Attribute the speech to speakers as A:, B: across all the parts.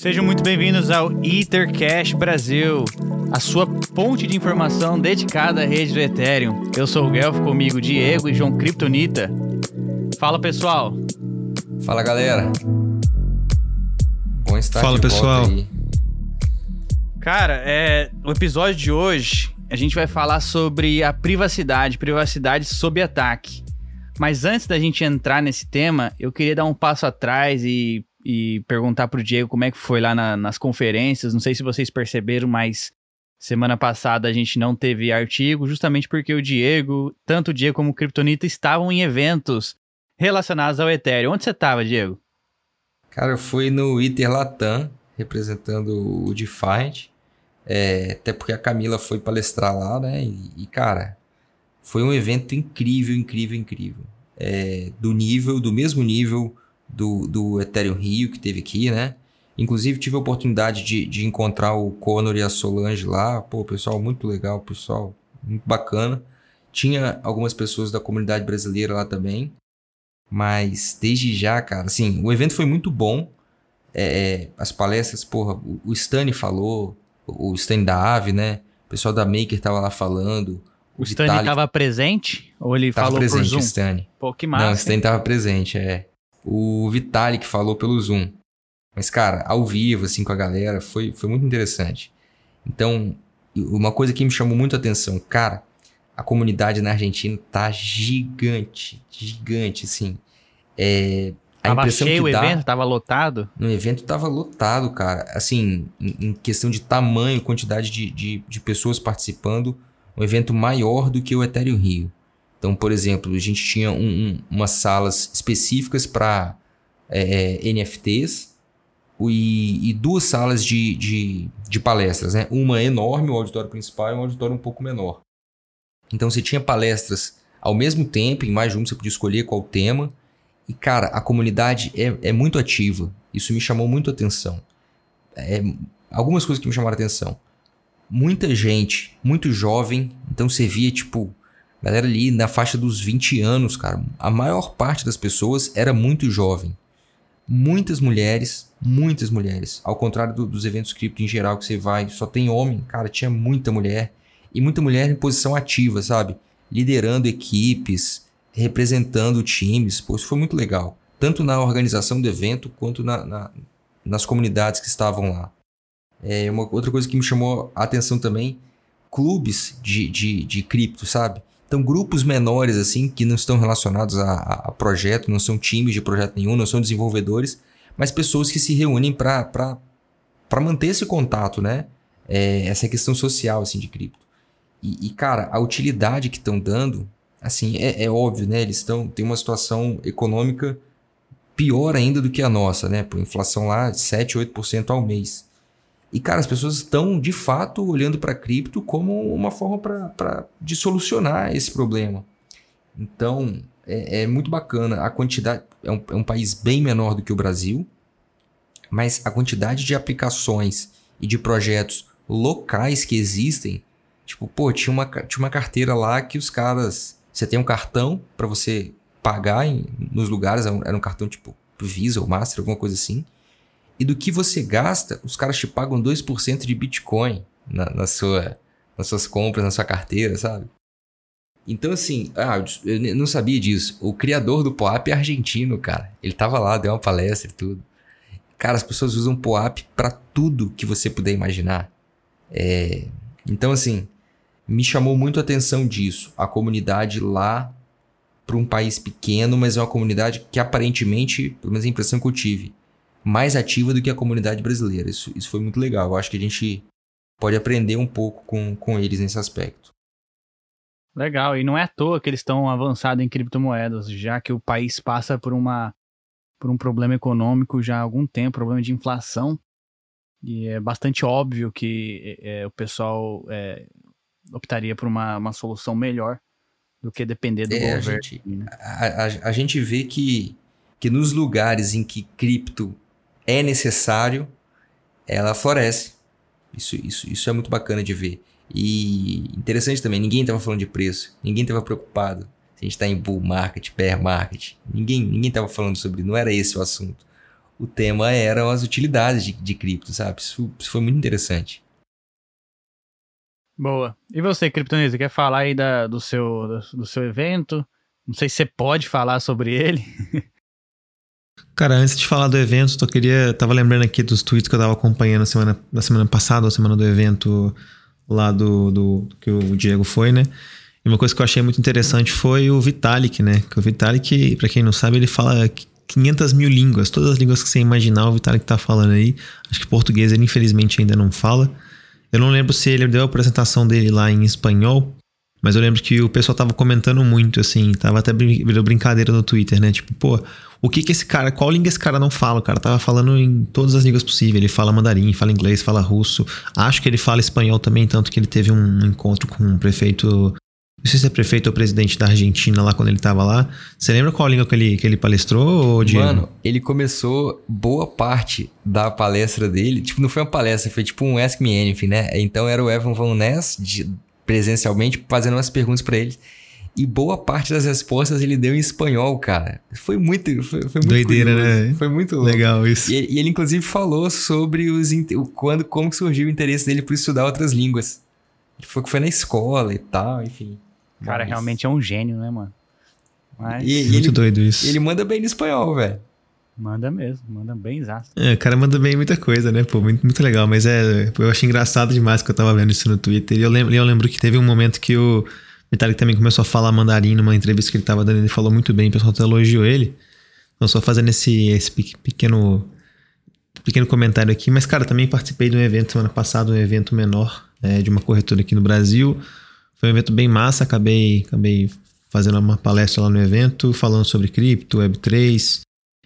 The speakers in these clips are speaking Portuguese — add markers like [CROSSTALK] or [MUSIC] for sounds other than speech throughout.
A: Sejam muito bem-vindos ao Ethercash Brasil, a sua ponte de informação dedicada à rede do Ethereum. Eu sou o Guelph, comigo Diego e João Kryptonita. Fala pessoal.
B: Fala galera. Bom estar
C: Fala
B: de
C: pessoal.
B: volta aí.
A: Cara, é, o episódio de hoje a gente vai falar sobre a privacidade, privacidade sob ataque. Mas antes da gente entrar nesse tema, eu queria dar um passo atrás e, e perguntar pro Diego como é que foi lá na- nas conferências. Não sei se vocês perceberam, mas semana passada a gente não teve artigo, justamente porque o Diego, tanto o Diego como o Kryptonita, estavam em eventos relacionados ao Ethereum. Onde você tava, Diego?
B: Cara, eu fui no Iter Latam, representando o Defiant. É, até porque a Camila foi palestrar lá, né? E, e, cara, foi um evento incrível, incrível, incrível. É, do nível, do mesmo nível do, do Ethereum Rio que teve aqui, né? Inclusive tive a oportunidade de, de encontrar o Conor e a Solange lá. Pô, pessoal muito legal, pessoal muito bacana. Tinha algumas pessoas da comunidade brasileira lá também. Mas desde já, cara, assim, o evento foi muito bom. É, as palestras, porra, o, o Stani falou, o, o Stani da Ave, né? O pessoal da Maker tava lá falando.
A: O Stanley
B: Vitalik
A: estava presente? Ou ele
B: tava
A: falou por
B: presente,
A: Zoom?
B: o Stani.
A: Pô, que
B: Não, o
A: massa.
B: Stani tava presente, é. O Vitalik falou pelo Zoom. Mas, cara, ao vivo, assim, com a galera, foi, foi muito interessante. Então, uma coisa que me chamou muito a atenção, cara, a comunidade na Argentina tá gigante, gigante, assim. É, a
A: Tava
B: impressão
A: cheio
B: que
A: o
B: dá,
A: evento, tava lotado.
B: no evento tava lotado, cara. Assim, em, em questão de tamanho, quantidade de, de, de pessoas participando, um evento maior do que o Ethereum Rio. Então, por exemplo, a gente tinha um- um- umas salas específicas para NFTs e, e duas salas de, de, de palestras, né? Uma enorme, o auditório principal, e um auditório um pouco menor. Então, você tinha palestras ao mesmo tempo, em mais de um, você podia escolher qual tema. E, cara, a comunidade é, é muito ativa. Isso me chamou muito a atenção. É, algumas coisas que me chamaram a atenção. Muita gente, muito jovem. Então você via, tipo, galera ali na faixa dos 20 anos, cara. A maior parte das pessoas era muito jovem. Muitas mulheres, muitas mulheres. Ao contrário do- dos eventos cripto em geral que você vai, só tem homem. Cara, tinha muita mulher. E muita mulher em posição ativa, sabe? Liderando equipes, representando times. Pô, isso foi muito legal. Tanto na organização do evento quanto na- na, nas comunidades que estavam lá. É uma outra coisa que me chamou a atenção também, clubes de, de, de cripto, sabe? Então, grupos menores, assim, que não estão relacionados a, a- projeto, não são times de projeto nenhum, não são desenvolvedores, mas pessoas que se reúnem para manter esse contato, né? É, essa questão social, assim, de cripto. E, e, cara, a utilidade que estão dando, assim, é, é óbvio, né? Eles estão têm uma situação econômica pior ainda do que a nossa, né? Por inflação lá de 7, 8% ao mês. E, cara, as pessoas estão, de fato, olhando para cripto como uma forma pra, pra, de solucionar esse problema. Então, é, é muito bacana. A quantidade... É um, é um país bem menor do que o Brasil, mas a quantidade de aplicações e de projetos locais que existem... Tipo, pô, tinha uma, tinha uma carteira lá que os caras... Você tem um cartão para você pagar em, nos lugares, era um cartão tipo Visa ou Master, alguma coisa assim. E do que você gasta, os caras te pagam 2% de Bitcoin na, na sua, nas suas compras, na sua carteira, sabe? Então, assim, ah, eu não sabia disso. O criador do POAP é argentino, cara. Ele tava lá, deu uma palestra e tudo. Cara, as pessoas usam POAP pra tudo que você puder imaginar. É, Então, assim, me chamou muito a atenção disso. A comunidade lá, para um país pequeno, mas é uma comunidade que aparentemente, pelo menos a impressão que eu tive, mais ativa do que a comunidade brasileira. Isso, isso foi muito legal. Eu acho que a gente pode aprender um pouco com, com eles nesse aspecto.
A: Legal, e não é à toa que eles estão avançados em criptomoedas, já que o país passa por uma por um problema econômico já há algum tempo, problema de inflação, e é bastante óbvio que é, o pessoal é, optaria por uma, uma solução melhor do que depender do
B: É, a
A: governo.
B: gente-
A: né?
B: A, a, a gente vê que, que nos lugares em que cripto é necessário, ela floresce. Isso, isso, isso é muito bacana de ver. E interessante também, ninguém estava falando de preço, ninguém estava preocupado se a gente está em bull market, bear market. Ninguém ninguém estava falando sobre, não era esse o assunto. o tema eram as utilidades de, de cripto, sabe? Isso, isso foi muito interessante.
A: Boa. E você, Kryptonita, quer falar aí da, do, seu, do, do seu evento? Não sei se você pode falar sobre ele. [LAUGHS]
C: Cara, antes de falar do evento, só queria. Tava lembrando aqui dos tweets que eu tava acompanhando na semana, na semana passada, a semana do evento lá do, do, que o Diego foi, né? E uma coisa que eu achei muito interessante foi o Vitalik, né? Que o Vitalik, para quem não sabe, ele fala 500 mil línguas, todas as línguas que você imaginar, o Vitalik tá falando aí. Acho que português ele infelizmente ainda não fala. Eu não lembro se ele deu a apresentação dele lá em espanhol, mas eu lembro que o pessoal tava comentando muito, assim, tava até virou brincadeira no Twitter, né? Tipo, pô, o que que esse cara, qual língua esse cara não fala? O cara tava falando em todas as línguas possíveis. Ele fala mandarim, fala inglês, fala russo. Acho que ele fala espanhol também, tanto que ele teve um encontro com um prefeito não sei se é prefeito ou presidente da Argentina lá quando ele tava lá. Você lembra qual língua que ele, que ele palestrou, Diego? Mano,
B: ele começou boa parte da palestra dele. Tipo, não foi uma palestra, foi tipo um Ask Me Anything, né? Então era o Evan Van Ness, de, presencialmente, fazendo umas perguntas para ele. E boa parte das respostas ele deu em espanhol, cara. Foi muito. Foi, foi muito
C: Doideira,
B: curioso.
C: né?
B: Foi muito louco.
C: Legal isso.
B: E, e, ele, inclusive, falou sobre os, quando, como surgiu o interesse dele por estudar outras línguas. Ele falou que foi na escola e tal, enfim.
A: Cara, Mas... realmente é um gênio, né, mano?
B: Mas... E, Muito ele, doido isso. Ele manda bem no espanhol, velho.
A: Manda mesmo, manda bem exato.
C: É, o cara manda bem muita coisa, né? Pô, muito, muito legal. Mas é, eu achei engraçado demais que eu tava vendo isso no Twitter. E eu lembro, eu lembro que teve um momento que o Vitalik também começou a falar mandarim numa entrevista que ele tava dando. Ele falou muito bem, o pessoal até elogiou ele. Então, só fazendo esse, esse pequeno, pequeno comentário aqui. Mas, cara, também participei de um evento semana passada, um evento menor, é, de uma corretora aqui no Brasil. Foi um evento bem massa, acabei, acabei fazendo uma palestra lá no evento, falando sobre cripto, Web3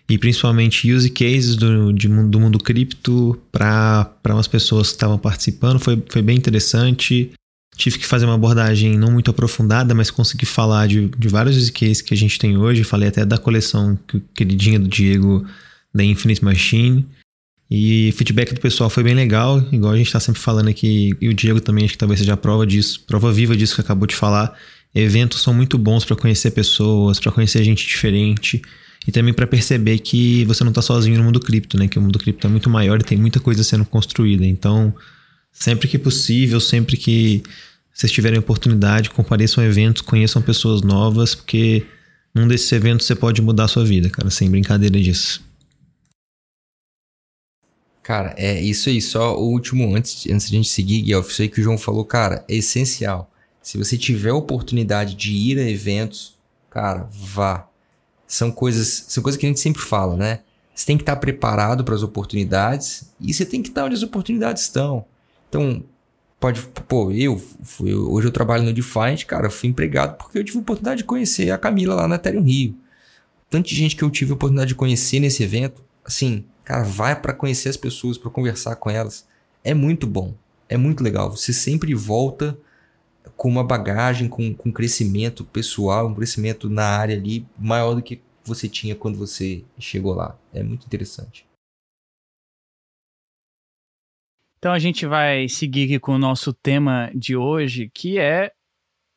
C: e principalmente use cases do, de, do mundo cripto para umas pessoas que estavam participando. Foi, foi bem interessante. Tive que fazer uma abordagem não muito aprofundada, mas consegui falar de, de vários use cases que a gente tem hoje. Falei até da coleção que, queridinha do Diego da Infinite Machine. E feedback do pessoal foi bem legal, igual a gente está sempre falando aqui, e o Diego também, acho que talvez seja prova disso, prova viva disso que acabou de falar. Eventos são muito bons para conhecer pessoas, para conhecer gente diferente e também para perceber que você não está sozinho no mundo cripto, né? Que o mundo cripto é muito maior e tem muita coisa sendo construída. Então, sempre que possível, sempre que vocês tiverem oportunidade, compareçam a eventos, conheçam pessoas novas, porque num desses eventos você pode mudar a sua vida, cara, sem brincadeira disso.
B: Cara, é isso aí. Só o último, antes, antes de a gente seguir, Guilherme, isso aí que o João falou, cara, é essencial. Se você tiver oportunidade de ir a eventos, cara, vá. São coisas, são coisas que a gente sempre fala, né? Você tem que estar preparado para as oportunidades e você tem que estar onde as oportunidades estão. Então, pode, pô, eu fui, hoje eu trabalho no Defiant, cara, eu fui empregado porque eu tive a oportunidade de conhecer a Camila lá na Ethereum Rio. Tanta gente que eu tive a oportunidade de conhecer nesse evento, assim, Cara, vai para conhecer as pessoas, para conversar com elas. É muito bom. É muito legal. Você sempre volta com uma bagagem, com, com crescimento pessoal, um crescimento na área ali maior do que você tinha quando você chegou lá. É muito interessante.
A: Então a gente vai seguir aqui com o nosso tema de hoje, que é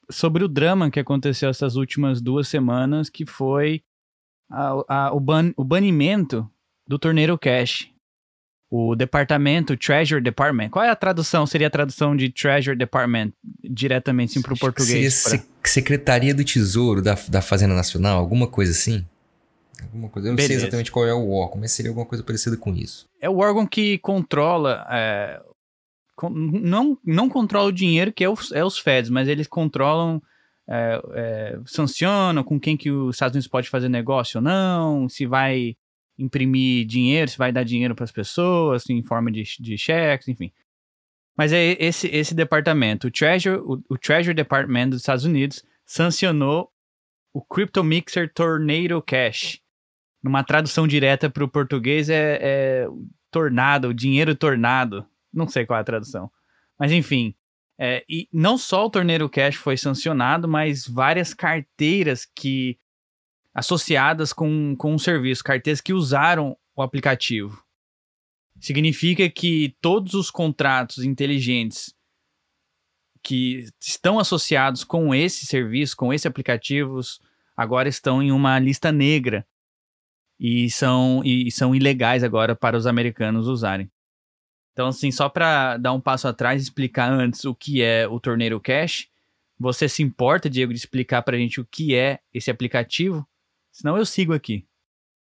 A: sobre o drama que aconteceu essas últimas duas semanas, que foi a, a, o, ban, o banimento do Torneiro Cash. O departamento, Treasure Department. Qual é a tradução? Seria a tradução de Treasure Department diretamente assim, para o português?
B: Seria pra... Secretaria do Tesouro da, da Fazenda Nacional, alguma coisa assim? Alguma coisa. Eu não Beleza. sei exatamente qual é o órgão, mas seria alguma coisa parecida com isso.
A: É o órgão que controla. É, não, não controla o dinheiro, que é os, é os Feds, mas eles controlam. É, é, sancionam com quem que os Estados Unidos pode fazer negócio ou não, se vai imprimir dinheiro, se vai dar dinheiro para as pessoas, em forma de, de cheques, enfim. Mas é esse, esse departamento, o Treasury, o, o Treasury Department dos Estados Unidos, sancionou o Crypto Mixer Tornado Cash. Numa tradução direta para o português é, é tornado, dinheiro tornado. Não sei qual é a tradução. Mas enfim, é, e não só o Tornado Cash foi sancionado, mas várias carteiras que associadas com, com um serviço, carteiras que usaram o aplicativo. Significa que todos os contratos inteligentes que estão associados com esse serviço, com esse aplicativo, agora estão em uma lista negra. e são, e são ilegais agora para os americanos usarem. Então, assim, só para dar um passo atrás e explicar antes o que é o Torneiro Cash, você se importa, Diego, de explicar para a gente o que é esse aplicativo? Senão eu sigo aqui.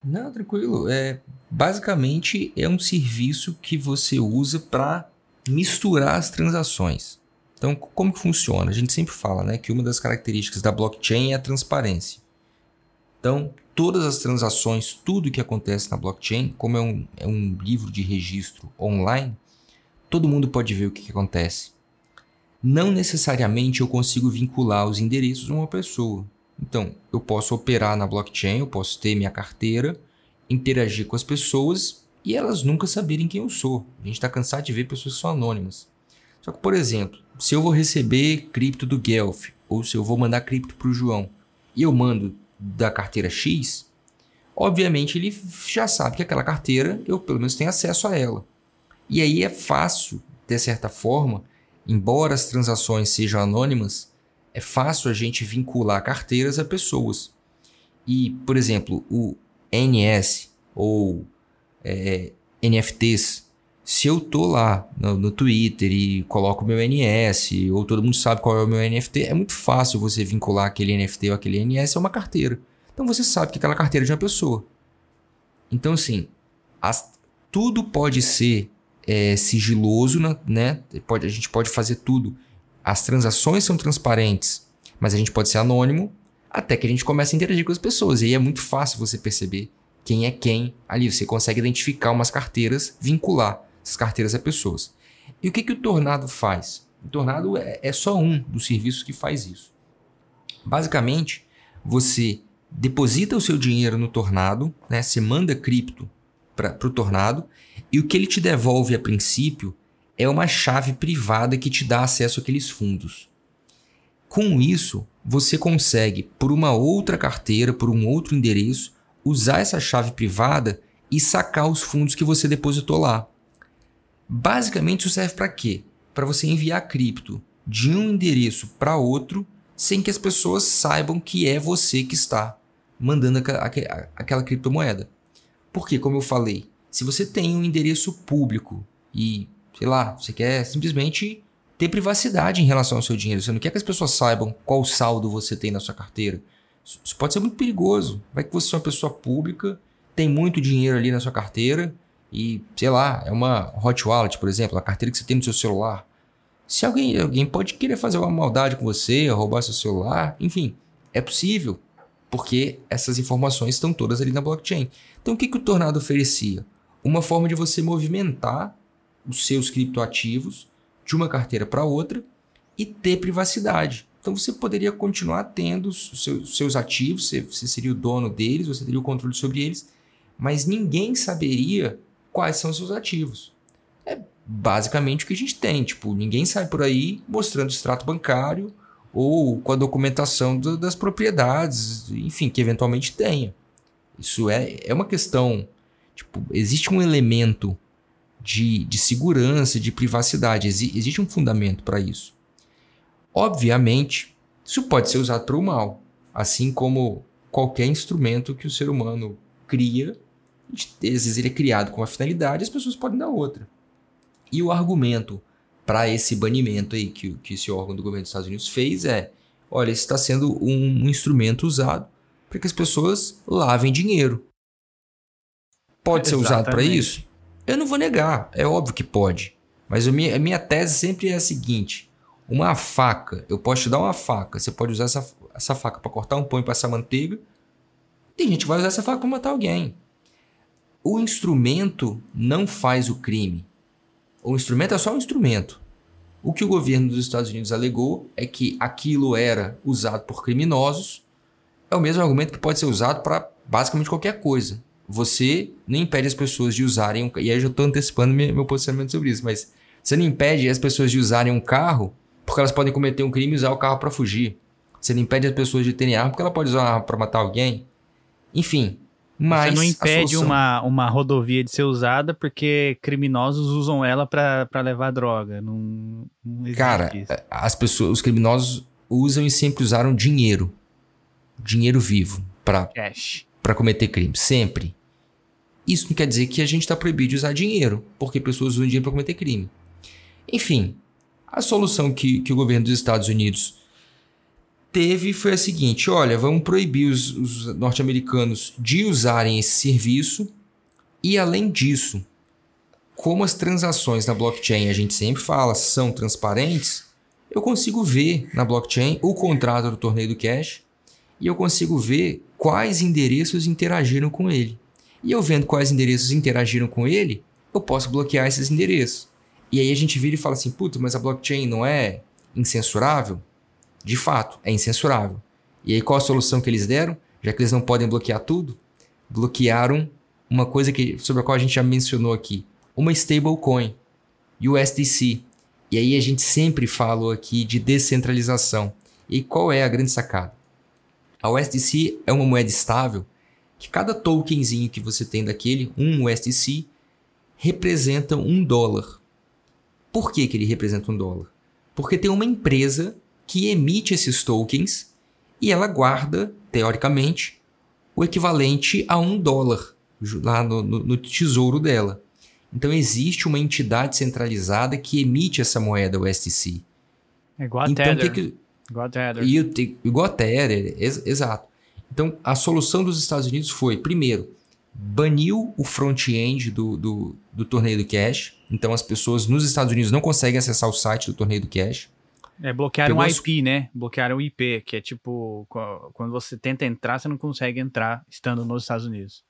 B: Não, tranquilo. É, basicamente é um serviço que você usa para misturar as transações. Então, como que funciona? A gente sempre fala né, que uma das características da blockchain é a transparência. Então, todas as transações, tudo que acontece na blockchain, como é um, é um livro de registro online, todo mundo pode ver o que, que acontece. Não necessariamente eu consigo vincular os endereços a uma pessoa. Então, eu posso operar na blockchain, eu posso ter minha carteira, interagir com as pessoas e elas nunca saberem quem eu sou. A gente está cansado de ver pessoas que são anônimas. Só que, por exemplo, se eu vou receber cripto do Guelph, ou se eu vou mandar cripto para o João, e eu mando da carteira X, obviamente ele já sabe que aquela carteira eu pelo menos tenho acesso a ela. E aí é fácil, de certa forma, embora as transações sejam anônimas, é fácil a gente vincular carteiras a pessoas. E, por exemplo, o NS ou é, NFTs, se eu tô lá no, no, Twitter e coloco meu NS, ou todo mundo sabe qual é o meu NFT, é muito fácil você vincular aquele NFT ou aquele NS a uma carteira. Então você sabe que aquela carteira é de uma pessoa. Então, assim, as, tudo pode ser é, sigiloso, né? Pode, a gente pode fazer tudo as transações são transparentes, mas a gente pode ser anônimo até que a gente comece a interagir com as pessoas. E aí é muito fácil você perceber quem é quem ali. Você consegue identificar umas carteiras, vincular essas carteiras a pessoas. E o que, que o Tornado faz? O Tornado é, é só um dos serviços que faz isso. Basicamente, você deposita o seu dinheiro no Tornado, né? você manda cripto para o Tornado, e o que ele te devolve a princípio é uma chave privada que te dá acesso àqueles fundos. Com isso, você consegue, por uma outra carteira, por um outro endereço, usar essa chave privada e sacar os fundos que você depositou lá. Basicamente, isso serve para quê? Para você enviar cripto de um endereço para outro sem que as pessoas saibam que é você que está mandando aquela criptomoeda. Porque, como eu falei, se você tem um endereço público e sei lá, você quer simplesmente ter privacidade em relação ao seu dinheiro. Você não quer que as pessoas saibam qual saldo você tem na sua carteira. Isso pode ser muito perigoso. Vai que você é uma pessoa pública, tem muito dinheiro ali na sua carteira e, sei lá, é uma hot wallet, por exemplo, a carteira que você tem no seu celular. Se alguém, alguém pode querer fazer uma maldade com você, roubar seu celular, enfim, é possível, porque essas informações estão todas ali na blockchain. Então, o que, que o Tornado oferecia? Uma forma de você movimentar os seus criptoativos de uma carteira para outra e ter privacidade. Então você poderia continuar tendo os seus, seus ativos, você, você seria o dono deles, você teria o controle sobre eles, mas ninguém saberia quais são os seus ativos. É basicamente o que a gente tem. Tipo, ninguém sai por aí mostrando o extrato bancário ou com a documentação do, das propriedades, enfim, que eventualmente tenha. Isso é, é uma questão. Tipo, existe um elemento de, de segurança, de privacidade. Ex existe um fundamento para isso. Obviamente, isso pode ser usado para o mal, assim como qualquer instrumento que o ser humano cria. Às vezes ele é criado com uma finalidade, as pessoas podem dar outra. E o argumento para esse banimento aí que, que esse órgão do governo dos Estados Unidos fez é: olha, isso está sendo um, um instrumento usado para que as pessoas lavem dinheiro. Pode Exatamente. ser usado para isso? Eu não vou negar, é óbvio que pode. Mas a minha, a minha tese sempre é a seguinte: uma faca, eu posso te dar uma faca, você pode usar essa, essa faca para cortar um pão e passar manteiga. Tem gente que vai usar essa faca para matar alguém. O instrumento não faz o crime. O instrumento é só um instrumento. O que o governo dos Estados Unidos alegou é que aquilo era usado por criminosos. É o mesmo argumento que pode ser usado para basicamente qualquer coisa você não impede as pessoas de usarem um, e aí eu já estou antecipando meu, posicionamento sobre isso, mas você não impede as pessoas de usarem um carro porque elas podem cometer um crime e usar o carro para fugir. Você não impede as pessoas de terem arma porque ela pode usar uma arma para matar alguém. Enfim, mas
A: você não impede solução... uma, uma rodovia de ser usada porque criminosos usam ela para levar droga. Não,
B: não Cara, isso. as pessoas, os criminosos usam e sempre usaram dinheiro, dinheiro vivo para para cometer crime, sempre. Isso não quer dizer que a gente está proibido de usar dinheiro, porque pessoas usam dinheiro para cometer crime. Enfim, a solução que, que o governo dos Estados Unidos teve foi a seguinte: olha, vamos proibir os, os norte-americanos de usarem esse serviço, e além disso, como as transações na blockchain, a gente sempre fala, são transparentes, eu consigo ver na blockchain o contrato do torneio do cash e eu consigo ver quais endereços interagiram com ele. E eu vendo quais endereços interagiram com ele, eu posso bloquear esses endereços. E aí a gente vira e fala assim, puta, mas a blockchain não é incensurável? De fato, é incensurável. E aí qual a solução que eles deram? Já que eles não podem bloquear tudo, bloquearam uma coisa que, sobre a qual a gente já mencionou aqui, uma stablecoin, USDC. E aí a gente sempre falou aqui de descentralização. E qual é a grande sacada? A USDC é uma moeda estável que cada tokenzinho que você tem daquele, um USDC, representa um dólar. Por que, que ele representa um dólar? Porque tem uma empresa que emite esses tokens e ela guarda, teoricamente, o equivalente a um dólar lá no, no, no tesouro dela. Então existe uma entidade centralizada que emite essa moeda USDC.
A: É igual a
B: então,
A: Tether.
B: que que,
A: Igual a Tether.
B: e igual a Tether, ex- exato. Então, a solução dos Estados Unidos foi, primeiro, baniu o front-end do, do, do torneio do cash. Então, as pessoas nos Estados Unidos não conseguem acessar o site do torneio do cash.
A: É, bloquearam o
B: as-
A: IP, né? Bloquearam o IP, que é tipo, qu- quando você tenta entrar, você não consegue entrar estando nos Estados Unidos.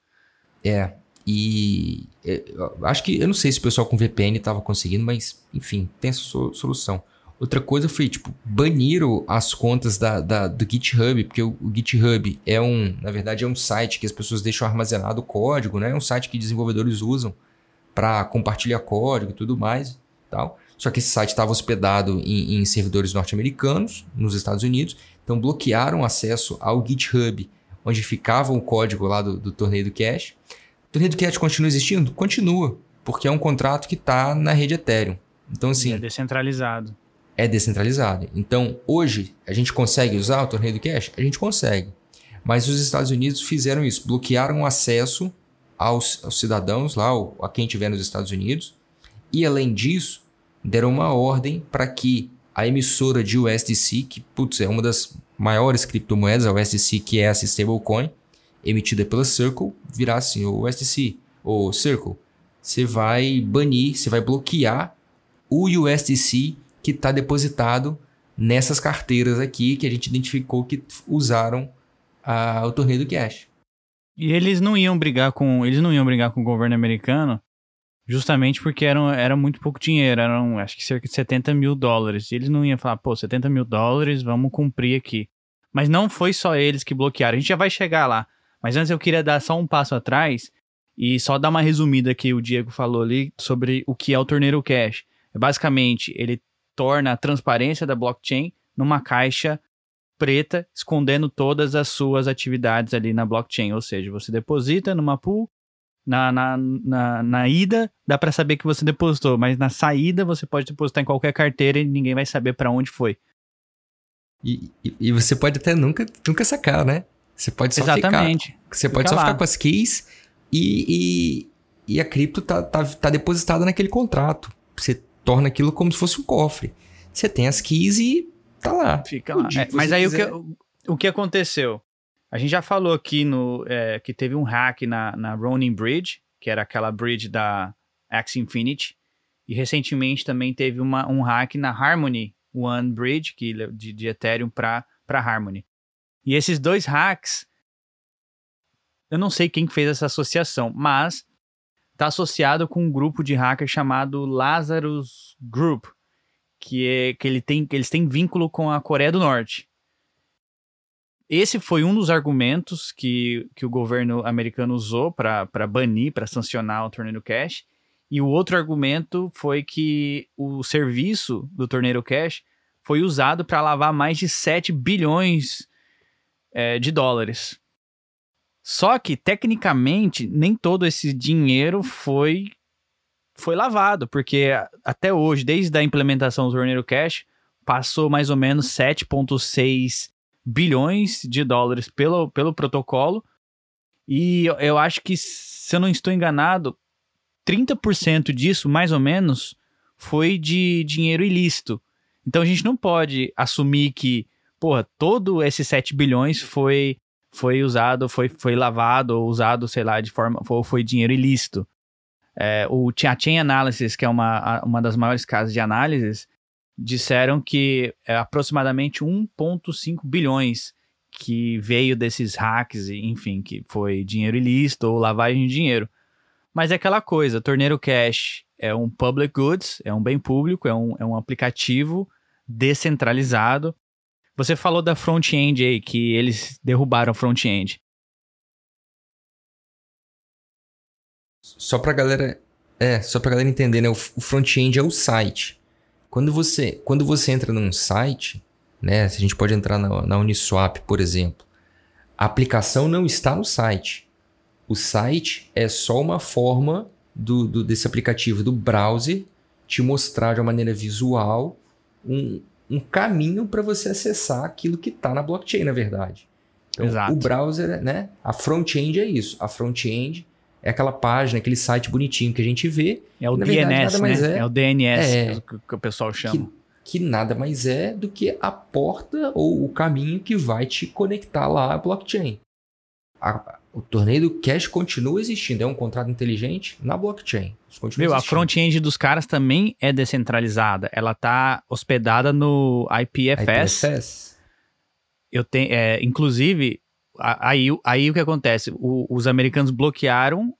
B: É. E é, acho que, eu não sei se o pessoal com VPN estava conseguindo, mas, enfim, tem essa so- solução. Outra coisa foi, tipo, baniram as contas da, da- do GitHub, porque o, o GitHub é um, na verdade, é um site que as pessoas deixam armazenado o código, né? É um site que desenvolvedores usam para compartilhar código e tudo mais tal. Só que esse site estava hospedado em, em servidores norte-americanos, nos Estados Unidos, então bloquearam acesso ao GitHub, onde ficava o código lá do, do torneio do Cash. O torneio do Cash continua existindo? Continua, porque é um contrato que está na rede Ethereum. Então, assim,
A: É descentralizado.
B: É descentralizado. Então, hoje, a gente consegue usar o torneio do cash? A gente consegue. Mas os Estados Unidos fizeram isso, bloquearam o acesso aos, aos cidadãos lá, ao- a quem estiver nos Estados Unidos, e além disso, deram uma ordem para que a emissora de USDC, que putz, é uma das maiores criptomoedas, a USDC, que é essa stablecoin, emitida pela Circle, virasse o USDC, ou Circle, você vai banir, você vai bloquear o USDC que está depositado nessas carteiras aqui que a gente identificou que usaram ah, o torneio do cash.
A: E eles não iam brigar com, eles não iam brigar com o governo americano, justamente porque eram, era muito pouco dinheiro, eram acho que cerca de 70 mil dólares. E eles não iam falar, pô, 70 mil dólares, vamos cumprir aqui. Mas não foi só eles que bloquearam, a gente já vai chegar lá. Mas antes eu queria dar só um passo atrás e só dar uma resumida que o Diego falou ali sobre o que é o Torneiro Cash. Basicamente, ele torna a transparência da blockchain numa caixa preta, escondendo todas as suas atividades ali na blockchain. Ou seja, você deposita numa pool, na, na, na, na ida dá para saber que você depositou, mas na saída você pode depositar em qualquer carteira e ninguém vai saber para onde foi.
B: E, e, e você pode até nunca, nunca sacar, né? Você pode só
A: Exatamente.
B: ficar. Você pode
A: Fica
B: só
A: lá.
B: ficar com as keys e, e, e a cripto tá, tá, tá depositada naquele contrato. Você torna aquilo como se fosse um cofre. Você tem as keys e tá lá.
A: Fica lá. É, mas aí o que, o que aconteceu? A gente já falou aqui no, é, que teve um hack na, na Ronin Bridge, que era aquela bridge da Axie Infinity. E recentemente também teve uma, um hack na Harmony One Bridge, que, de, de Ethereum para Harmony. E esses dois hacks, eu não sei quem que fez essa associação, mas está associado com um grupo de hackers chamado Lazarus Group, que, é, que, ele tem, que eles têm vínculo com a Coreia do Norte. Esse foi um dos argumentos que, que o governo americano usou para banir, para sancionar o Torneio Cash. E o outro argumento foi que o serviço do Torneio Cash foi usado para lavar mais de 7 bilhões é, de dólares. Só que, tecnicamente, nem todo esse dinheiro foi, foi lavado, porque até hoje, desde a implementação do Torneio Cash, passou mais ou menos 7,6 bilhões de dólares pelo, pelo protocolo. E eu, eu acho que, se eu não estou enganado, 30% disso, mais ou menos, foi de dinheiro ilícito. Então a gente não pode assumir que, porra, todo esses 7 bilhões foi foi usado, foi, foi lavado ou usado, sei lá, de forma, foi, foi dinheiro ilícito. É, o Chain Analysis, que é uma, uma das maiores casas de análises, disseram que é aproximadamente 1,5 bilhões que veio desses hacks, enfim, que foi dinheiro ilícito ou lavagem de dinheiro. Mas é aquela coisa, Torneiro Cash é um public goods, é um bem público, é um, é um aplicativo descentralizado. Você falou da front-end aí, que eles derrubaram front-end.
B: Só pra galera. É, só pra galera entender, né? O front-end é o site. Quando você, quando você entra num site, né? Se a gente pode entrar na, na Uniswap, por exemplo, a aplicação não está no site. O site é só uma forma do, do desse aplicativo do browser te mostrar de uma maneira visual um, um caminho para você acessar aquilo que está na blockchain, na verdade. Então, Exato. o browser, né? A front-end é isso. A front-end é aquela página, aquele site bonitinho que a gente vê.
A: É o DNS, verdade, né? É, é, o DNS é, que, o pessoal chama.
B: Que, que, nada mais é do que a porta ou o caminho que vai te conectar lá à blockchain. A, o torneio do Cash continua existindo, é um contrato inteligente na blockchain.
A: Meu, a front-end dos caras também é descentralizada. Ela tá hospedada no IPFS. IPFS. Eu tenho, é, inclusive, aí, aí o que acontece? O, os americanos bloquearam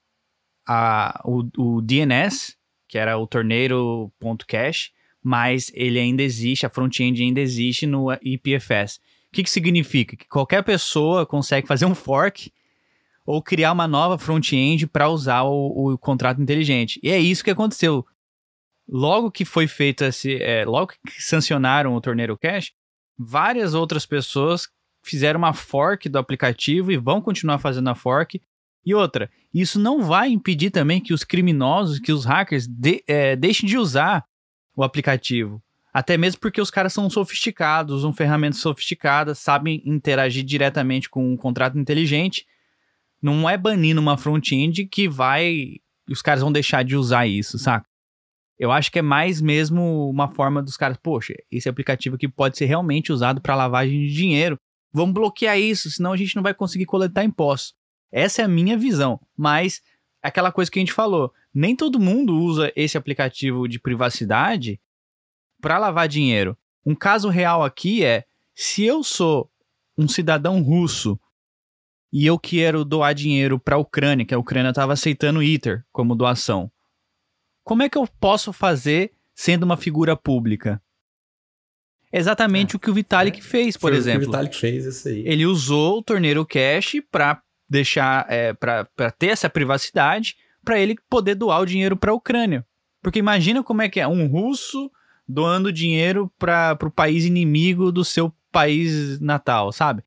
A: a, o, o DNS, que era o torneiro.cash, mas ele ainda existe, a front-end ainda existe no IPFS. O que, que significa? Que qualquer pessoa consegue fazer um fork ou criar uma nova front-end para usar o, o, contrato inteligente. E é isso que aconteceu. Logo que foi feito esse. É, logo que sancionaram o Torneiro Cash, várias outras pessoas fizeram uma fork do aplicativo e vão continuar fazendo a fork. E outra, isso não vai impedir também que os criminosos, que os hackers de, é, deixem de usar o aplicativo. Até mesmo porque os caras são sofisticados, usam ferramentas sofisticadas, sabem interagir diretamente com um contrato inteligente. Não é banindo uma front-end que vai. Os caras vão deixar de usar isso, saca? Eu acho que é mais mesmo uma forma dos caras, poxa, esse aplicativo aqui pode ser realmente usado para lavagem de dinheiro. Vamos bloquear isso, senão a gente não vai conseguir coletar impostos. Essa é a minha visão. Mas aquela coisa que a gente falou, nem todo mundo usa esse aplicativo de privacidade para lavar dinheiro. Um caso real aqui é: se eu sou um cidadão russo e eu quero doar dinheiro para a Ucrânia, que a Ucrânia estava aceitando o ITER como doação, como é que eu posso fazer sendo uma figura pública? Exatamente é. o que o Vitalik é. fez, por exemplo. O
B: que o Vitalik fez, isso aí.
A: Ele usou o Torneiro Cash para deixar, é, para ter essa privacidade, para ele poder doar o dinheiro para a Ucrânia. Porque imagina como é que é um russo doando dinheiro para o país inimigo do seu país natal, sabe?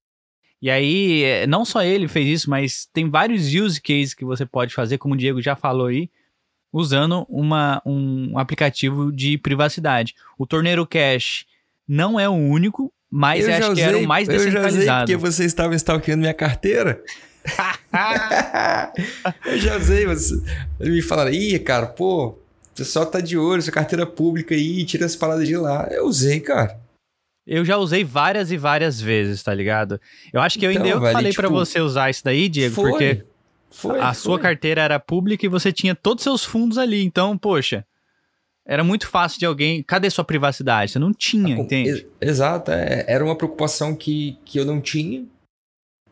A: E aí, é, não só ele fez isso, mas tem vários use cases que você pode fazer, como o Diego já falou aí, usando uma, um aplicativo de privacidde. O Torneiro Cash não é o único, mas eu acho usei, que era o mais descentralizado. Eu já usei
B: porque você estava stalkeando minha carteira. [LAUGHS] eu já usei, você me falaram, ih, cara, pô, o pessoal tá de olho, sua carteira pública aí, tira as paradas de lá. Eu usei, cara.
A: Eu já usei várias e várias vezes, tá ligado? Eu acho que eu então, ainda eu velho, falei tipo, para você usar isso daí, Diego, foi, porque foi, a foi. sua carteira era pública e você tinha todos os seus fundos ali. Então, poxa, era muito fácil de alguém. Cadê sua privacidade? Você não tinha, ah, entende?
B: Exato, é, era uma preocupação que, que eu não tinha.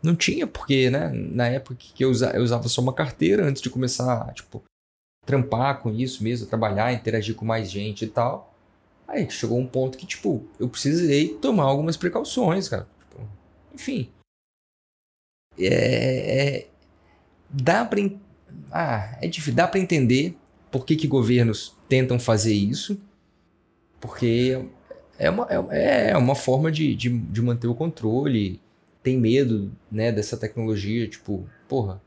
B: Não tinha, porque, né, na época que eu usava, eu usava só uma carteira antes de começar, tipo, trampar com isso mesmo, trabalhar, interagir com mais gente e tal. Aí chegou um ponto que, tipo, eu precisei tomar algumas precauções, cara. Tipo, enfim. É, é, dá pra. Ah, é difícil. Dá pra entender por que, que governos tentam fazer isso. Porque é uma, é, é uma forma de, de, de manter o controle. Tem medo né, dessa tecnologia. Tipo, porra,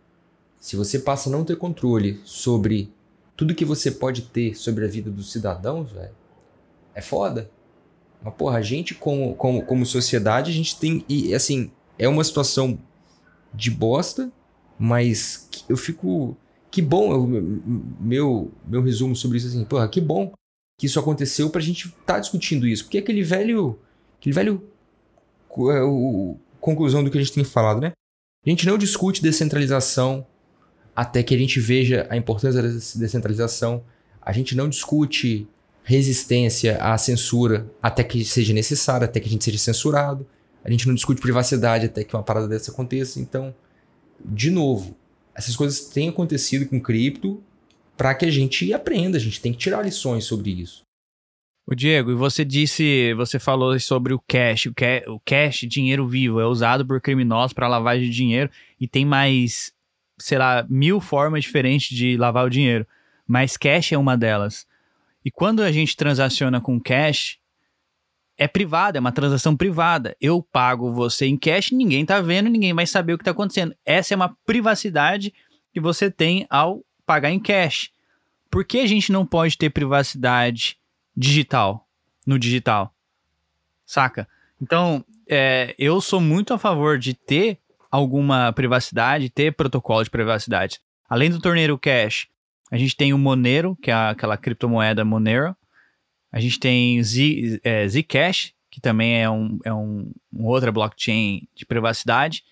B: se você passa a não ter controle sobre tudo que você pode ter sobre a vida dos cidadãos, velho é foda. Mas, porra, a gente, como, como, como sociedade, a gente tem. E, assim, é uma situação de bosta, Mas eu fico. Que bom, eu, meu, meu resumo sobre isso assim, porra, que bom que isso aconteceu pra gente estar tá discutindo isso. Porque aquele velho. Aquele velho. É, o, conclusão do que a gente tem falado, né? A gente não discute descentralização até que a gente veja a importância da descentralização. A gente não discute resistência à censura até que seja necessário, até que a gente seja censurado. A gente não discute privacidade até que uma parada dessa aconteça. Então, de novo, essas coisas têm acontecido com cripto para que a gente aprenda, a gente tem que tirar lições sobre isso.
A: O Diego, e você disse, você falou sobre o cash, o cash, o cash dinheiro vivo, é usado por criminosos para lavagem de dinheiro e tem mais, sei lá, mil formas diferentes de lavar o dinheiro, mas cash é uma delas. E quando a gente transaciona com cash, é privada, é uma transação privada. Eu pago você em cash, ninguém tá vendo, ninguém vai saber o que tá acontecendo. Essa é uma privacidade que você tem ao pagar em cash. Por que a gente não pode ter privacidade digital, no digital? Saca? Então, é, eu sou muito a favor de ter alguma privacidade, ter protocolo de privacidade. Além do torneiro cash, a gente tem o Monero, que é aquela criptomoeda Monero, a gente tem Z, é, Zcash, que também é, um, é um, um outra blockchain de privacidade.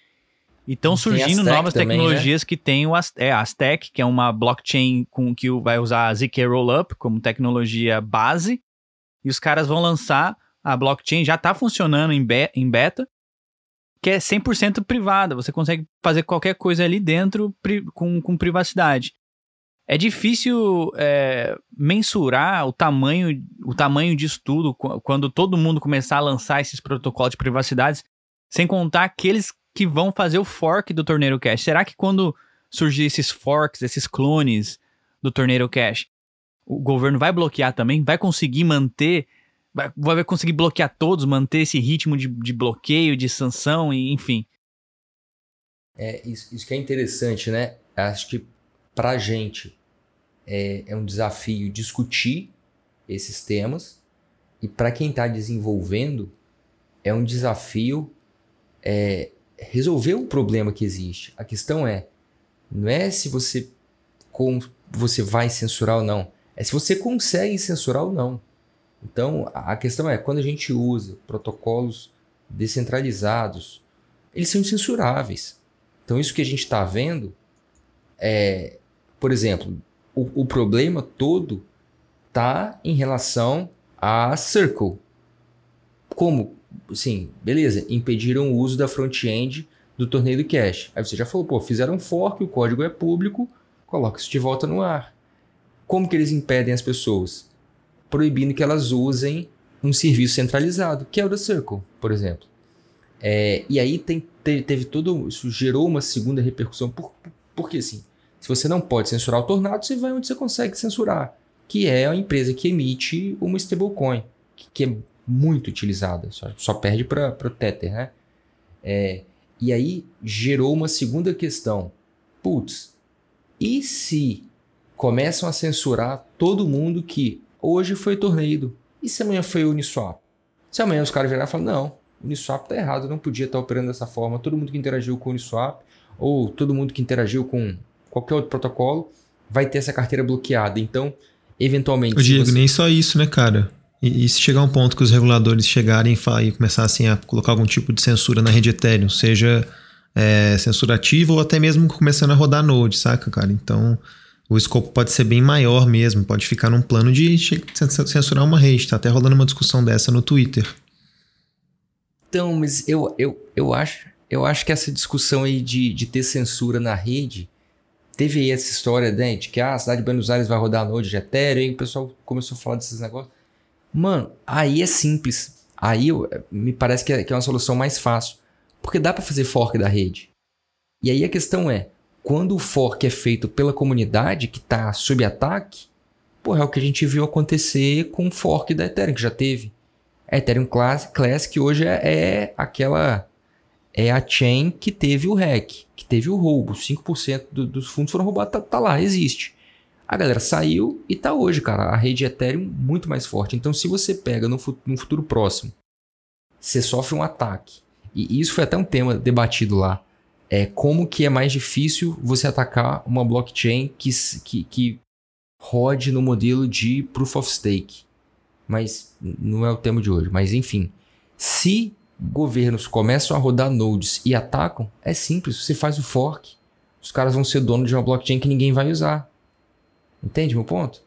A: E estão surgindo novas também, né? tecnologias né? que tem o é, Aztec, que é uma blockchain com que vai usar a ZK Rollup como tecnologia base. E os caras vão lançar a blockchain, já está funcionando em, be em beta, que é 100% privada. Você consegue fazer qualquer coisa ali dentro com, com privacidade é difícil é, mensurar o tamanho, o tamanho disso tudo quando todo mundo começar a lançar esses protocolos de privacidade, sem contar aqueles que vão fazer o fork do Torneiro Cash. Será que quando surgir esses forks, esses clones do Torneiro Cash, o governo vai bloquear também? Vai conseguir manter, vai, conseguir bloquear todos, manter esse ritmo de, de bloqueio, de sanção, e enfim?
B: É, isso, isso que é interessante, né? Acho que pra gente é, é um desafio discutir esses temas e para quem está desenvolvendo é um desafio é, resolver o problema que existe. A questão é não é se você com, você vai censurar ou não, é se você consegue censurar ou não. Então a questão é quando a gente usa protocolos descentralizados, eles são incensuráveis. Então isso que a gente está vendo é, por exemplo, o, o problema todo tá em relação a Circle. Como? Sim, beleza, impediram o uso da front-end do torneio do cache. Aí você já falou, pô, fizeram um fork, o código é público, coloca isso de volta no ar. Como que eles impedem as pessoas? Proibindo que elas usem um serviço centralizado, que é o da Circle, por exemplo. É, e aí tem, teve todo. Isso gerou uma segunda repercussão. Por, porque assim, se você não pode censurar o Tornado, você vai onde você consegue censurar, que é a empresa que emite uma stablecoin, que, é muito utilizada, só, só perde para o Tether, né? É, e aí gerou uma segunda questão. Putz, e se começam a censurar todo mundo que hoje foi torneio? E se amanhã foi Uniswap? Se amanhã os caras virarem e falar, não, Uniswap tá errado, não podia estar tá operando dessa forma. Todo mundo que interagiu com Uniswap, ou todo mundo que interagiu com qualquer outro protocolo, vai ter essa carteira bloqueada. Então, eventualmente.
C: O Diego, você... nem só isso, né, cara? E, e, se chegar um ponto que os reguladores chegarem e começassem a colocar algum tipo de censura na rede Ethereum, seja é, censura ativa ou até mesmo começando a rodar Node, saca, cara? Então, o escopo pode ser bem maior mesmo, pode ficar num plano de censurar uma rede. Tá até rolando uma discussão dessa no Twitter.
B: Então, mas eu, eu, eu, acho, eu acho que essa discussão aí de, de ter censura na rede teve essa história, né, de que ah, a cidade de Buenos Aires vai rodar a Node de Ethereum, e o pessoal começou a falar desses negócios. Mano, aí é simples. Aí me parece que é, que é uma solução mais fácil. Porque dá para fazer fork da rede. E aí a questão é, quando o fork é feito pela comunidade que está sob ataque, pô, é o que a gente viu acontecer com o fork da Ethereum, que já teve. A Ethereum Classic hoje é, é aquela é a chain que teve o hack, que teve o roubo. 5% do, dos fundos foram roubados, tá, tá, lá, existe. A galera saiu e tá hoje, cara. A rede Ethereum muito mais forte. Então, se você pega no, no futuro próximo, você sofre um ataque. E isso foi até um tema debatido lá. é como que é mais difícil você atacar uma blockchain que, que, que rode no modelo de Proof of Stake. Mas não é o tema de hoje. Mas enfim, se governos começam a rodar nodes e atacam, é simples, você faz o fork. Os caras vão ser dono de uma blockchain que ninguém vai usar. Entende meu ponto?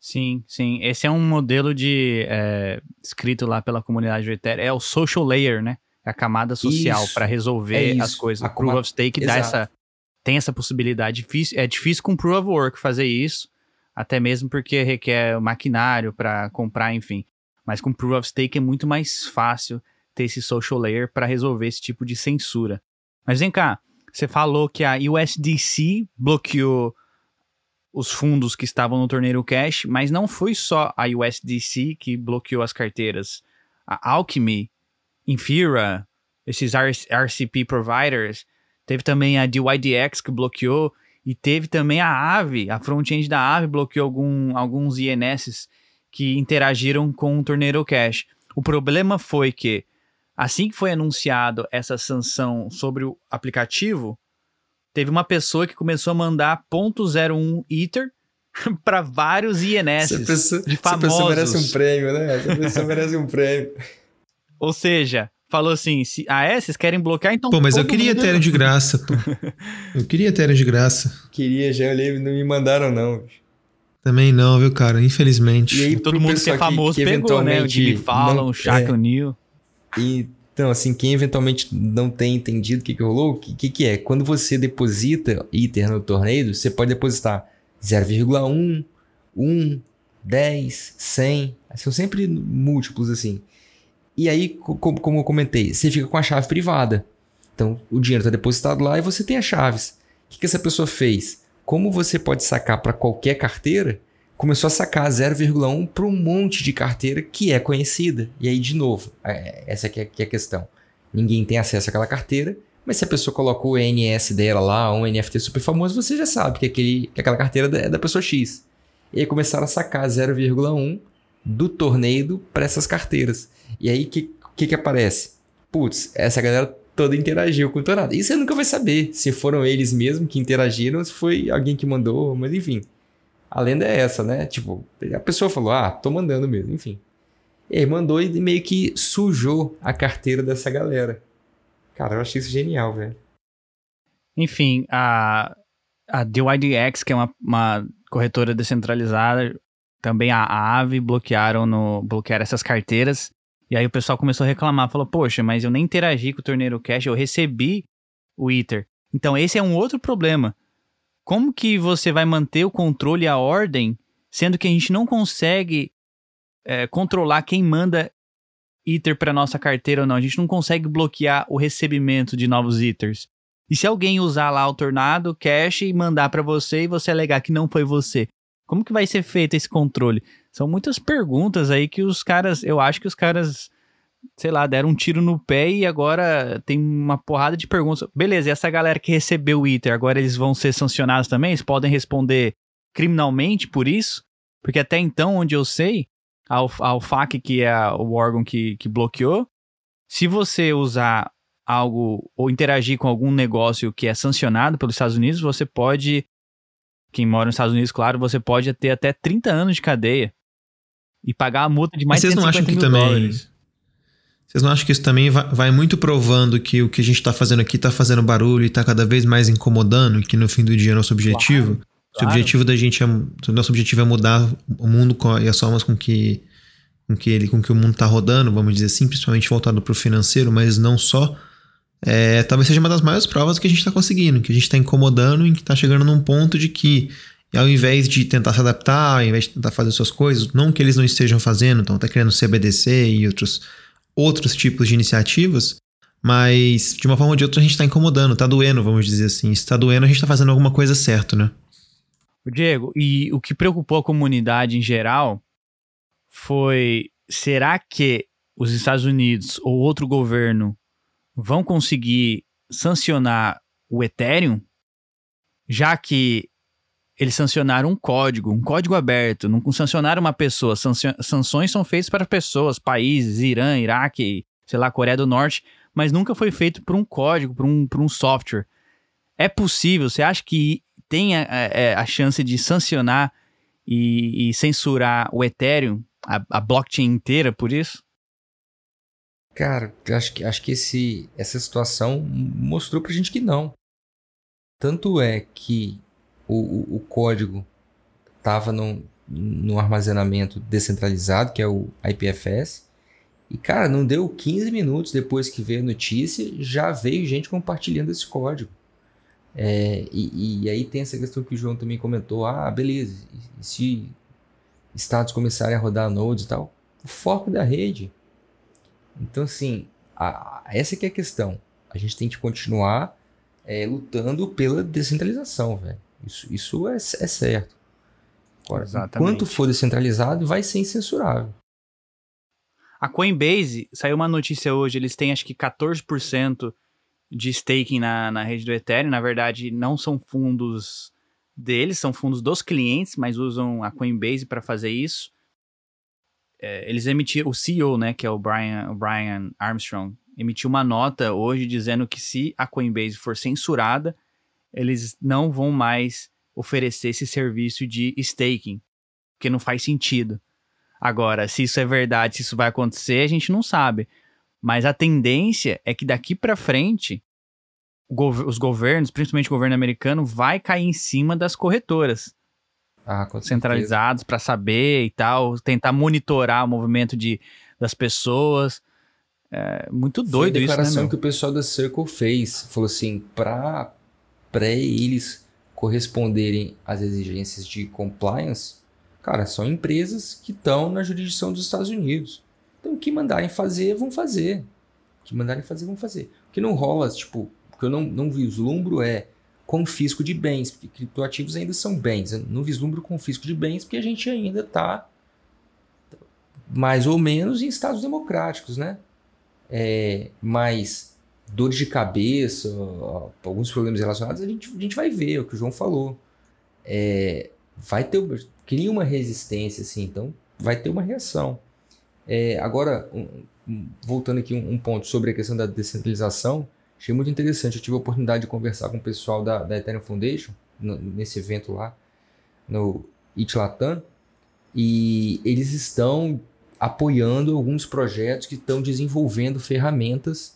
A: Sim, sim. Esse é um modelo de é, escrito lá pela comunidade do Ethereum. É o social layer, né? É a camada social para resolver é as coisas. A Proof of Stake dá essa, tem essa possibilidade. Difícil, é difícil com Proof of Work fazer isso, até mesmo porque requer maquinário para comprar, enfim. Mas com Proof of Stake é muito mais fácil ter esse social layer para resolver esse tipo de censura. Mas vem cá, você falou que a USDC bloqueou os fundos que estavam no torneio Cash, mas não foi só a USDC que bloqueou as carteiras. A Alchemy, Infira, esses RCP providers, teve também a DYDX que bloqueou e teve também a Aave, a front-end da Aave bloqueou algum, alguns INS que interagiram com o Tornado Cash. O problema foi que assim que foi anunciado essa sanção sobre o aplicativo, teve uma pessoa que começou a mandar .01 Ether [LAUGHS] para vários INS essa pessoa, de famosos. Essa pessoa
B: merece um prêmio, né? Essa pessoa merece um prêmio.
A: Ou seja, falou assim, se, ah é? Vocês querem bloquear? Então
C: Pô, mas eu queria mundo... Ethereum de [LAUGHS] graça, pô. Eu queria Ethereum de graça.
B: Queria, já olhei, não me mandaram não.
C: Também não, viu, cara? Infelizmente.
A: E aí, todo mundo que é famoso que, que pegou, né? O Jimmy Fallon, o Shaq é. O'Neal.
B: Então, assim, quem eventualmente não tem entendido o que, que rolou, o que, que, é? Quando você deposita Ether no torneio, você pode depositar 0,1, 1, 10, 100, são sempre múltiplos assim. E aí, como, como eu comentei, você fica com a chave privada. Então, o dinheiro está depositado lá e você tem as chaves. O que, que essa pessoa fez? Como você pode sacar para qualquer carteira, começou a sacar 0,1 para um monte de carteira que é conhecida. E aí, de novo, é, essa aqui é, que é a questão. Ninguém tem acesso àquela carteira, mas se a pessoa colocou o NS dela lá, um NFT super famoso, você já sabe que, aquele, que aquela carteira é da pessoa X. E aí começaram a sacar 0,1 do torneio para essas carteiras. E aí, o que, que, que aparece? Putz, essa galera toda interagiu com o tornado. E você nunca vai saber se foram eles mesmos que interagiram, se foi alguém que mandou, mas enfim. A lenda é essa, né? Tipo, a pessoa falou, ah, tô mandando mesmo, enfim. E aí mandou e meio que sujou a carteira dessa galera. Cara, eu achei isso genial, velho.
A: Enfim, a, a DYDX, que é uma, uma corretora descentralizada, também a, a Aave bloquearam no bloquearam essas carteiras. E aí o pessoal começou a reclamar, falou: "Poxa, mas eu nem interagi com o Torneiro Cash, eu recebi o Ether". Então esse é um outro problema como que você vai manter o controle e a ordem, sendo que a gente não consegue é, controlar quem manda Ether para nossa carteira ou não? A gente não consegue bloquear o recebimento de novos Ethers. E se alguém usar lá o Tornado Cash e mandar para você e você alegar que não foi você, como que vai ser feito esse controle? São muitas perguntas aí que os caras, eu acho que os caras sei lá, deram um tiro no pé e agora tem uma porrada de perguntas. Beleza, e essa galera que recebeu o ITER, agora eles vão ser sancionados também? Eles podem responder criminalmente por isso? Porque até então, onde eu sei, a, a UFAC, que é o órgão que, que bloqueou, se você usar algo ou interagir com algum negócio que é sancionado pelos Estados Unidos, você pode, quem mora nos Estados Unidos, claro, você pode ter até 30 anos de cadeia e pagar a multa de mais de 150 mil também... dólares.
C: Vocês não acham que isso também vai, muito provando que o que a gente está fazendo aqui está fazendo barulho e está cada vez mais incomodando, e que no fim do dia é nosso objetivo? Claro, claro. O objetivo da gente é, nosso objetivo é mudar o mundo e as formas com que, com que, ele, com que o mundo está rodando, vamos dizer assim, principalmente voltado para o financeiro, mas não só. É, talvez seja uma das maiores provas que a gente está conseguindo, que a gente está incomodando e que está chegando num ponto de que ao invés de tentar se adaptar, ao invés de tentar fazer suas coisas, não que eles não estejam fazendo, estão até criando CBDC e outros outros tipos de iniciativas, mas de uma forma ou de outra a gente está incomodando, está doendo, vamos dizer assim. Se está doendo, a gente está fazendo alguma coisa certa, né?
A: Diego, e o que preocupou a comunidade em geral foi: será que os Estados Unidos ou outro governo vão conseguir sancionar o Ethereum, já que eles sancionaram um código, um código aberto, não sancionaram uma pessoa. Sanções são feitas para pessoas, países, Irã, Iraque, sei lá, Coreia do Norte, mas nunca foi feito por um código, por um, por um software. É possível? Você acha que tem a, a, a chance de sancionar e, e, censurar o Ethereum, a, a blockchain inteira, por isso?
B: Cara, acho que, acho que esse, essa situação mostrou pra gente que não. Tanto é que o, o, o código estava no, no armazenamento descentralizado, que é o IPFS. E, cara, não deu 15 minutos depois que veio a notícia, já veio gente compartilhando esse código. É, e, e, aí tem essa questão que o João também comentou: ah, beleza, se estados começarem a rodar nodes e tal? O foco da rede. Então, assim, a, essa que é a questão. A gente tem que continuar é, lutando pela descentralização, velho. Isso, isso é, é certo. Agora, Exatamente. enquanto for descentralizado, vai ser incensurável.
A: A Coinbase, saiu uma notícia hoje, eles têm acho que 14% de staking na, na rede do Ethereum. Na verdade, não são fundos deles, são fundos dos clientes, mas usam a Coinbase para fazer isso. É, eles emitiram, o CEO, né, que é o Brian, o Brian Armstrong, emitiu uma nota hoje dizendo que se a Coinbase for censurada, eles não vão mais oferecer esse serviço de staking, porque não faz sentido. Agora, se isso é verdade, se isso vai acontecer, a gente não sabe. Mas a tendência é que daqui para frente os governos, principalmente o governo americano, vai cair em cima das corretoras.
B: Ah,
A: centralizados para saber e tal, tentar monitorar o movimento de, das pessoas. É muito doido Foi a
B: declaração
A: isso, né,
B: que o pessoal da Circle fez. Falou assim, para eles corresponderem às exigências de compliance, cara, são empresas que estão na jurisdição dos Estados Unidos. Então, o que mandarem fazer, vão fazer. O que mandarem fazer, vão fazer. O que não rola, tipo, o que eu não, não vislumbro é confisco de bens, porque criptoativos ainda são bens. Eu não vislumbro confisco de bens porque a gente ainda está mais ou menos em estados democráticos, né? É, mas dores de cabeça, alguns problemas relacionados, a gente, a gente vai ver, é o que o João falou. É, vai ter, cria uma resistência, assim, então vai ter uma reação. É, agora, um, voltando aqui um, um, ponto sobre a questão da descentralização, achei muito interessante. Eu tive a oportunidade de conversar com o pessoal da, da Ethereum Foundation, no, nesse evento lá, no Itlatam, e eles estão apoiando alguns projetos que estão desenvolvendo ferramentas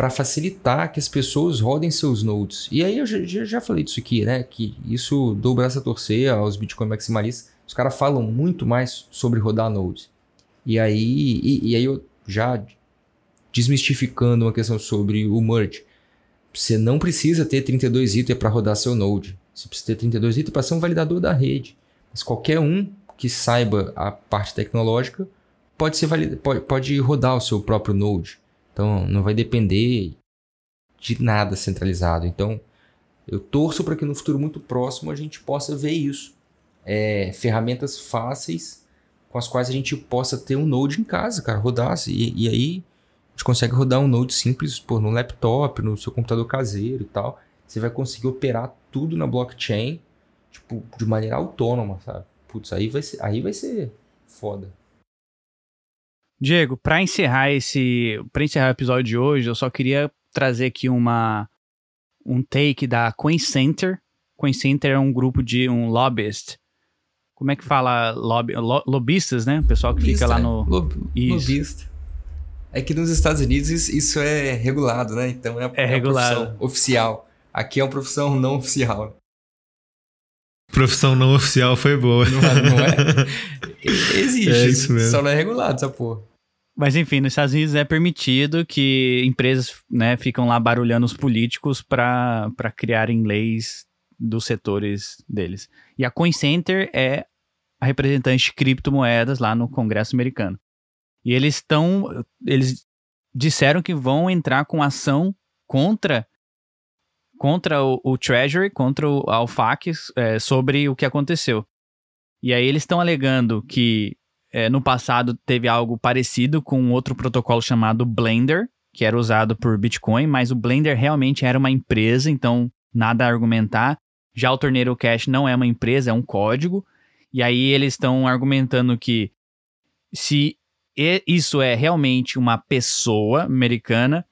B: para facilitar que as pessoas rodem seus nodes. E aí eu já, já, falei disso aqui, né? Que isso dou o braço a torcer aos Bitcoin maximalistas. Os caras falam muito mais sobre rodar nodes. E aí, e, e aí eu já desmistificando uma questão sobre o merge. Você não precisa ter 32 itens para rodar seu node. Você precisa ter 32 itens para ser um validador da rede. Mas qualquer um que saiba a parte tecnológica pode, ser valid... pode, pode rodar o seu próprio node. Então não vai depender de nada centralizado. Então eu torço para que no futuro muito próximo a gente possa ver isso. É, ferramentas fáceis com as quais a gente possa ter um Node em casa, cara, rodar. E, e aí a gente consegue rodar um Node simples no laptop, no seu computador caseiro e tal. Você vai conseguir operar tudo na blockchain, tipo, de maneira autônoma, sabe? Putz, aí vai ser, aí vai ser foda.
A: Diego, para encerrar esse, para encerrar o episódio de hoje, eu só queria trazer aqui uma um take da Coin Center. Coin Center é um grupo de um lobbyist como é que fala? Lobby, lo, lobistas, né? O pessoal que Lobista, fica lá no.
B: Lob, lobista. É que nos Estados Unidos isso é regulado, né? Então é,
A: é, é regulado.
B: oficial. Aqui é uma profissão não oficial.
C: Profissão não oficial foi boa.
B: Não, é, não é? [LAUGHS] Existe. É isso mesmo. Só não é regulado essa porra.
A: Mas enfim, nos Estados Unidos é permitido que empresas né, ficam lá barulhando os políticos para criarem leis dos setores deles. E a CoinCenter é a representante de criptomoedas lá no Congresso americano. E eles estão. Eles disseram que vão entrar com ação contra contra o, o Treasury, contra o Alfac, é, sobre o que aconteceu. E aí eles estão alegando que é, no passado teve algo parecido com outro protocolo chamado Blender, que era usado por Bitcoin, mas o Blender realmente era uma empresa, então nada a argumentar. Já o Tornado Cash não é uma empresa, é um código. E aí eles estão argumentando que se isso é realmente uma pessoa americana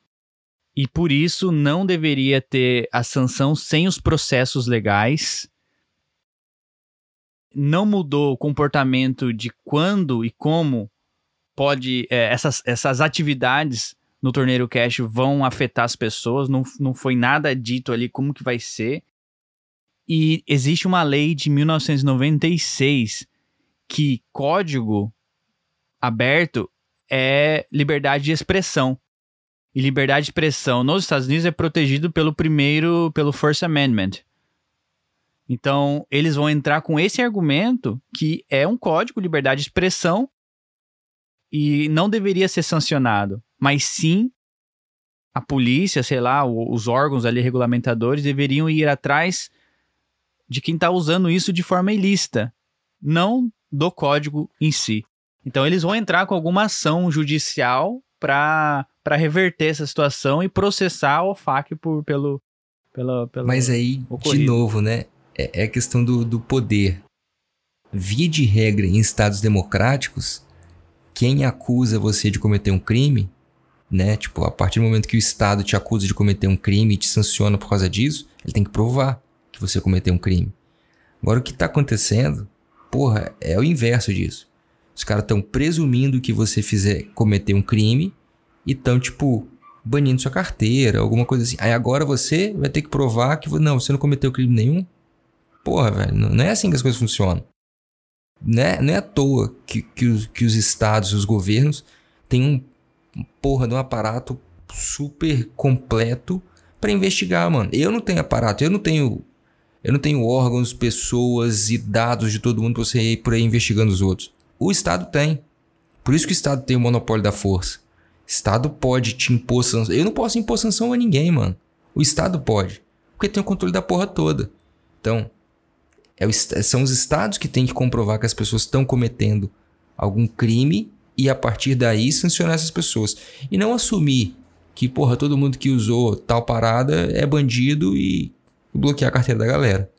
A: e por isso não deveria ter a sanção sem os processos legais. Não mudou o comportamento de quando e como pode é, essas, essas atividades no torneio cash vão afetar as pessoas. Não, não foi nada dito ali como que vai ser. E existe uma lei de 1996 que código aberto é liberdade de expressão. E liberdade de expressão nos Estados Unidos é protegido pelo primeiro, pelo First Amendment. Então, eles vão entrar com esse argumento que é um código, liberdade de expressão, e não deveria ser sancionado, mas sim a polícia, sei lá, os órgãos ali regulamentadores deveriam ir atrás de quem está usando isso de forma ilícita, não do código em si. Então eles vão entrar com alguma ação judicial para reverter essa situação e processar a OFAC por, pelo, pelo, pelo.
B: Mas aí, ocorrido. de novo, né? É, é a questão do, do poder. Via de regra, em estados democráticos, quem acusa você de cometer um crime, né? Tipo, a partir do momento que o Estado te acusa de cometer um crime e te sanciona por causa disso, ele tem que provar que você cometeu um crime. Agora, o que está acontecendo, porra, é o inverso disso. Os caras estão presumindo que você fizer cometer um crime e estão, tipo, banindo sua carteira, alguma coisa assim. Aí agora você vai ter que provar que não, você não cometeu crime nenhum. Porra, velho, não é assim que as coisas funcionam. Né? Não é à toa que, que, os, que os estados, os governos, têm um porra de um aparato super completo para investigar, mano. Eu não tenho aparato, eu não tenho. Eu não tenho órgãos, pessoas e dados de todo mundo pra você ir por aí investigando os outros. O Estado tem. Por isso que o Estado tem o monopólio da força. O Estado pode te impor sanção. Eu não posso impor sanção a ninguém, mano. O Estado pode. Porque tem o controle da porra toda. Então, é o, são os estados que têm que comprovar que as pessoas estão cometendo algum crime e a partir daí sancionar essas pessoas. E não assumir que, porra, todo mundo que usou tal parada é bandido e bloquear a carteira da galera.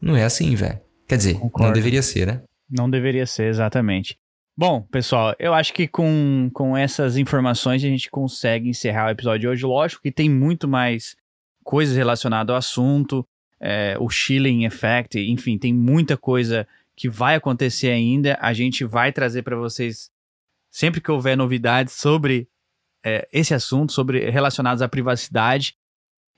B: Não é assim, velho. Quer dizer, Concordo. não deveria ser, né?
A: Não deveria ser, exatamente. Bom, pessoal, eu acho que com, com essas informações a gente consegue encerrar o episódio de hoje. Lógico que tem muito mais coisas relacionadas ao assunto é, o Chilling Effect, enfim, tem muita coisa que vai acontecer ainda. A gente vai trazer para vocês sempre que houver novidades sobre é, esse assunto, sobre relacionados à privacidade.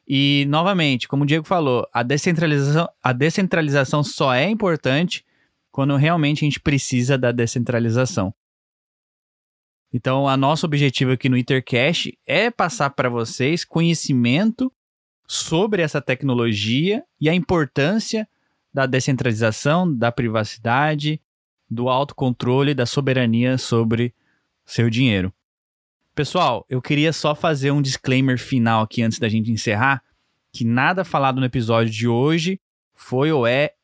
A: E, novamente, como o Diego falou, a descentralização, a descentralização só é importante quando realmente a gente precisa da descentralização. Então, a nosso objetivo aqui no Intercash é passar para vocês conhecimento sobre essa tecnologia e a importância da descentralização, da privacidade, do autocontrole, da soberania sobre seu dinheiro. Pessoal, eu queria só fazer um disclaimer final aqui antes da gente encerrar, que nada falado no episódio de hoje foi ou é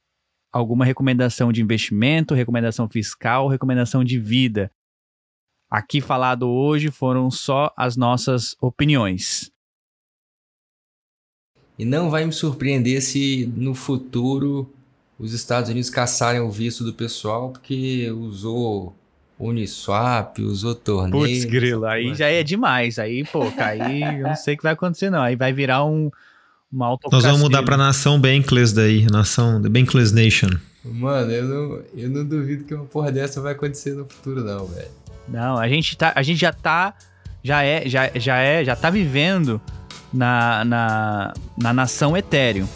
A: alguma recomendação de investimento, recomendação fiscal, recomendação de vida. Aqui falado hoje foram só as nossas opiniões.
B: E não vai me surpreender se no futuro os Estados Unidos caçarem o visto do pessoal porque usou Uniswap, usou torneio.
A: Putz, grilo, aí já é demais. Aí, pô, aí eu não sei o que vai acontecer, não. Aí vai virar um, uma autocracia.
C: Nós vamos mudar pra nação Bankless daí, nação The Bankless Nation.
B: Mano, eu não, eu não duvido que uma porra dessa vai acontecer no futuro, não, velho.
A: Não, a gente, tá, a gente já tá. Já é, já, já é, já tá vivendo na, na, na nação Ethereum.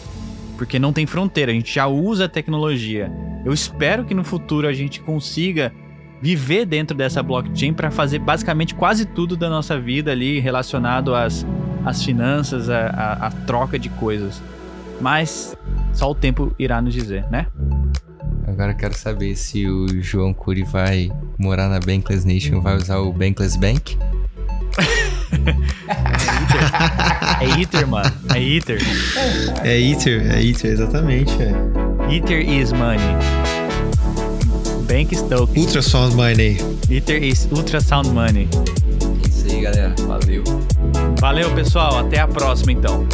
A: Porque não tem fronteira, a gente já usa a tecnologia. Eu espero que no futuro a gente consiga viver dentro dessa blockchain para fazer basicamente quase tudo da nossa vida ali relacionado às, às finanças, à, troca de coisas. Mas só o tempo irá nos dizer, né?
B: Agora eu quero saber se o João Curi vai morar na Bankless Nation, vai usar o Bankless Bank. [LAUGHS]
A: é Ether, mano. É Ether.
C: É Ether, é Ether, exatamente.
A: É. Ether is money. Bank Stoke.
C: Ultrasound money.
A: Ether is ultrasound money.
B: É isso aí, galera. Valeu.
A: Valeu, pessoal. Até a próxima, então.